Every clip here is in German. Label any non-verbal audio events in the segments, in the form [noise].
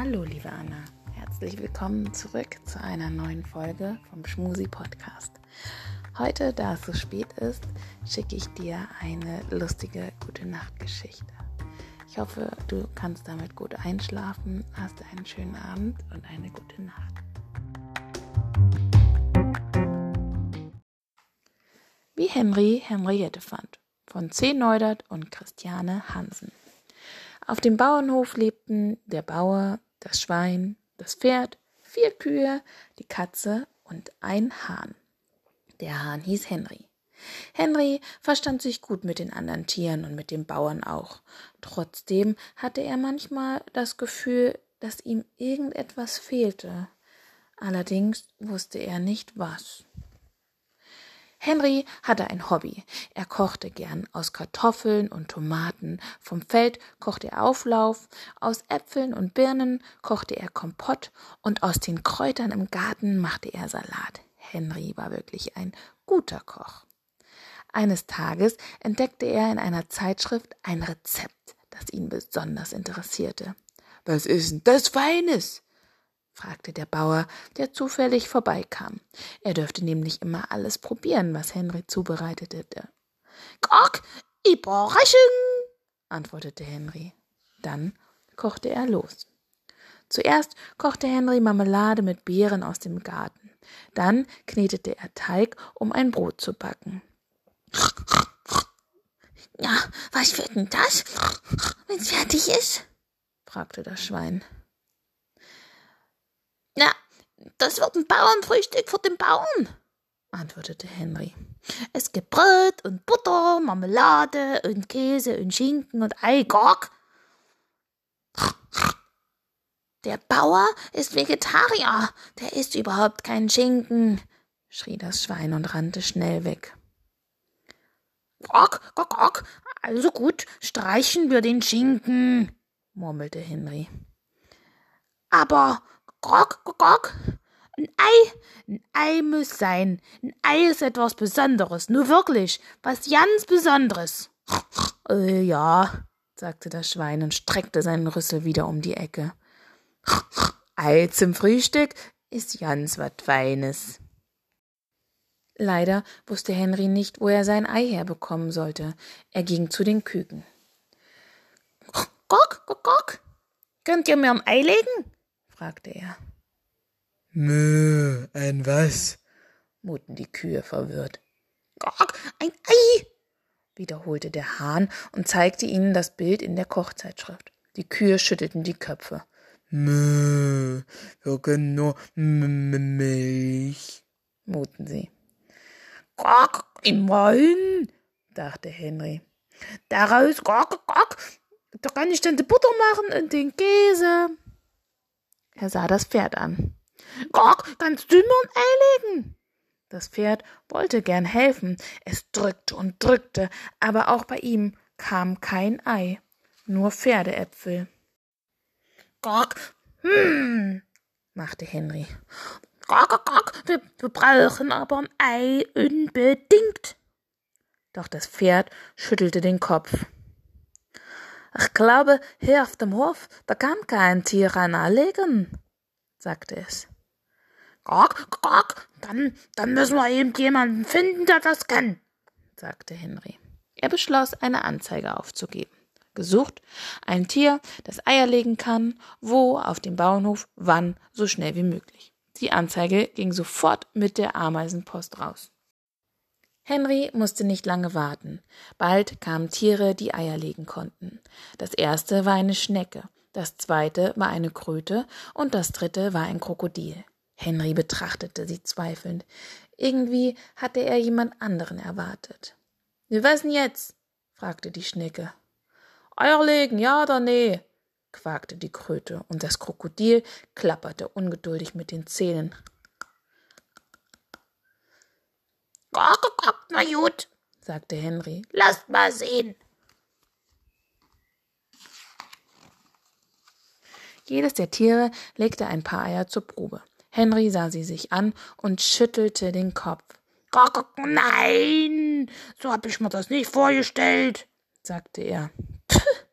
Hallo, liebe Anna. Herzlich willkommen zurück zu einer neuen Folge vom Schmusi Podcast. Heute, da es so spät ist, schicke ich dir eine lustige Gute Nacht Geschichte. Ich hoffe, du kannst damit gut einschlafen, hast einen schönen Abend und eine gute Nacht. Wie Henry Henriette fand von C. Neudert und Christiane Hansen. Auf dem Bauernhof lebten der Bauer, das Schwein, das Pferd, vier Kühe, die Katze und ein Hahn. Der Hahn hieß Henry. Henry verstand sich gut mit den anderen Tieren und mit dem Bauern auch. Trotzdem hatte er manchmal das Gefühl, dass ihm irgendetwas fehlte. Allerdings wusste er nicht was. Henry hatte ein Hobby. Er kochte gern aus Kartoffeln und Tomaten. Vom Feld kochte er Auflauf, aus Äpfeln und Birnen kochte er Kompott und aus den Kräutern im Garten machte er Salat. Henry war wirklich ein guter Koch. Eines Tages entdeckte er in einer Zeitschrift ein Rezept, das ihn besonders interessierte. Was ist denn das Feines? Fragte der Bauer, der zufällig vorbeikam. Er dürfte nämlich immer alles probieren, was Henry zubereitete. Gok, Überraschung, antwortete Henry. Dann kochte er los. Zuerst kochte Henry Marmelade mit Beeren aus dem Garten. Dann knetete er Teig, um ein Brot zu backen. Ja, was wird denn das, wenn's fertig ist? fragte das Schwein. Das wird ein Bauernfrühstück für den Bauern, antwortete Henry. Es gibt Brot und Butter, Marmelade und Käse und Schinken und Eigock. Der Bauer ist Vegetarier, der isst überhaupt keinen Schinken, schrie das Schwein und rannte schnell weg. Gock, gock, gock, also gut, streichen wir den Schinken, murmelte Henry. Aber Grog, grog. Ein Ei, ein Ei muss sein. Ein Ei ist etwas Besonderes, nur wirklich, was ganz Besonderes. [laughs] Äh, ja, sagte das Schwein und streckte seinen Rüssel wieder um die Ecke. [laughs] Ei zum Frühstück ist ganz was Feines. Leider wusste Henry nicht, wo er sein Ei herbekommen sollte. Er ging zu den Küken. Gok, gok, gok. Könnt ihr mir ein Ei legen? Fragte er. Mö, ein was? muten die Kühe verwirrt. Gok, ein Ei, wiederholte der Hahn und zeigte ihnen das Bild in der Kochzeitschrift. Die Kühe schüttelten die Köpfe. Mö, wir können nur Milch, muten sie. Gok, immerhin, dachte Henry. Daraus, gok, gok, da kann ich dann die Butter machen und den Käse. Er sah das Pferd an. Gok, kannst du mir ein Ei legen? Das Pferd wollte gern helfen. Es drückte und drückte, aber auch bei ihm kam kein Ei, nur Pferdeäpfel. Gok, hm, machte Henry. Gok, gok, wir, wir brauchen aber ein Ei unbedingt. Doch das Pferd schüttelte den Kopf. Ich glaube, hier auf dem Hof, da kann kein Tier ein Ei legen, sagte es. Gok, gok, dann, dann müssen wir eben jemanden finden, der das kann, sagte Henry. Er beschloss, eine Anzeige aufzugeben. Gesucht ein Tier, das Eier legen kann, wo, auf dem Bauernhof, wann, so schnell wie möglich. Die Anzeige ging sofort mit der Ameisenpost raus. Henry musste nicht lange warten. Bald kamen Tiere, die Eier legen konnten. Das erste war eine Schnecke, das zweite war eine Kröte und das dritte war ein Krokodil. Henry betrachtete sie zweifelnd. Irgendwie hatte er jemand anderen erwartet. Was denn jetzt? fragte die Schnecke. Eier legen, ja oder nee? quakte die Kröte, und das Krokodil klapperte ungeduldig mit den Zähnen. Gok, gok, na gut, sagte Henry. Lasst mal sehen. Jedes der Tiere legte ein paar Eier zur Probe. Henry sah sie sich an und schüttelte den Kopf. Nein, so hab ich mir das nicht vorgestellt, sagte er. Pff,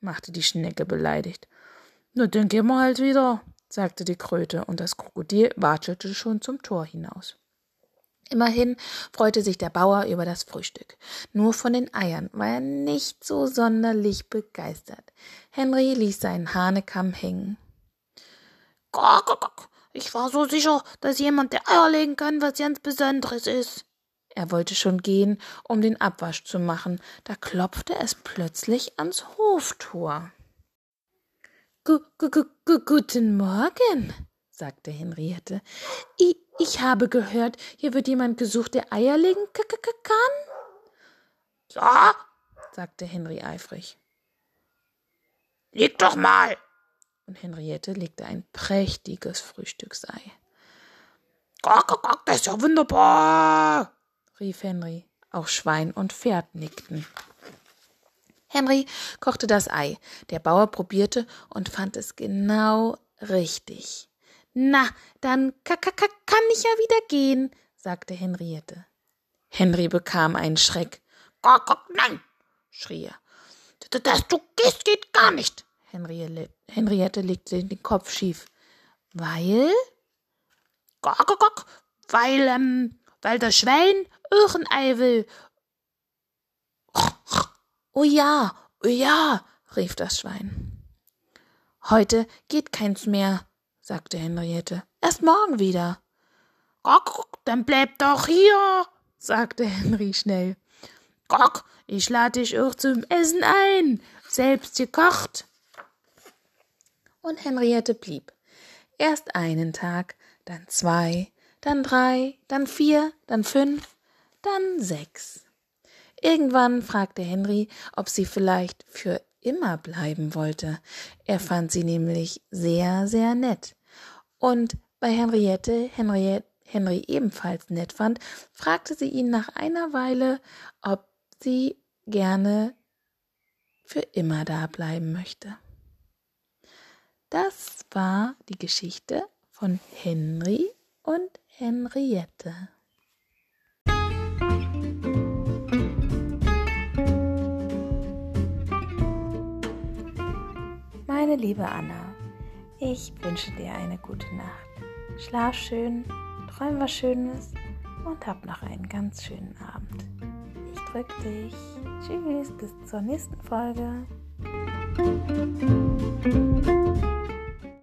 machte die Schnecke beleidigt. Na, dann gehen wir halt wieder, sagte die Kröte, und das Krokodil watschelte schon zum Tor hinaus. Immerhin freute sich der Bauer über das Frühstück. Nur von den Eiern war er nicht so sonderlich begeistert. Henry ließ seinen Hanekamm hängen. Gok, gok, gok. Ich war so sicher, dass jemand, der Eier legen kann, was ganz Besonderes ist. Er wollte schon gehen, um den Abwasch zu machen, da klopfte es plötzlich ans Hoftor. Guten Morgen, sagte Henriette. Ich, ich habe gehört, hier wird jemand gesucht, der Eier legen kann. So, sagte Henry eifrig. Leg doch mal. Und Henriette legte ein prächtiges Frühstücksei. Gok, gok, das ist ja wunderbar, rief Henry. Auch Schwein und Pferd nickten. Henry kochte das Ei. Der Bauer probierte und fand es genau richtig. Na, dann kann ich ja wieder gehen, sagte Henriette. Henry bekam einen Schreck. Nein, schrie er. Dass du gehst, geht gar nicht. Henriette legte den Kopf schief. Weil? Weil, ähm, weil der Schwein auch ein Ei will. Oh ja, oh ja, rief das Schwein. Heute geht keins mehr, sagte Henriette. Erst morgen wieder. Dann bleib doch hier, sagte Henry schnell. Gock, ich lade dich auch zum Essen ein, selbst gekocht. Und Henriette blieb. Erst einen Tag, dann zwei, dann drei, dann vier, dann fünf, dann sechs. Irgendwann fragte Henry, ob sie vielleicht für immer bleiben wollte. Er fand sie nämlich sehr, sehr nett. Und bei Henriette, Henriette Henry ebenfalls nett fand, fragte sie ihn nach einer Weile, ob sie gerne für immer da bleiben möchte. Das war die Geschichte von Henry und Henriette. Meine liebe Anna, ich wünsche dir eine gute Nacht. Schlaf schön, träum was Schönes und hab noch einen ganz schönen Abend. Ich drück dich. Tschüss, bis zur nächsten Folge.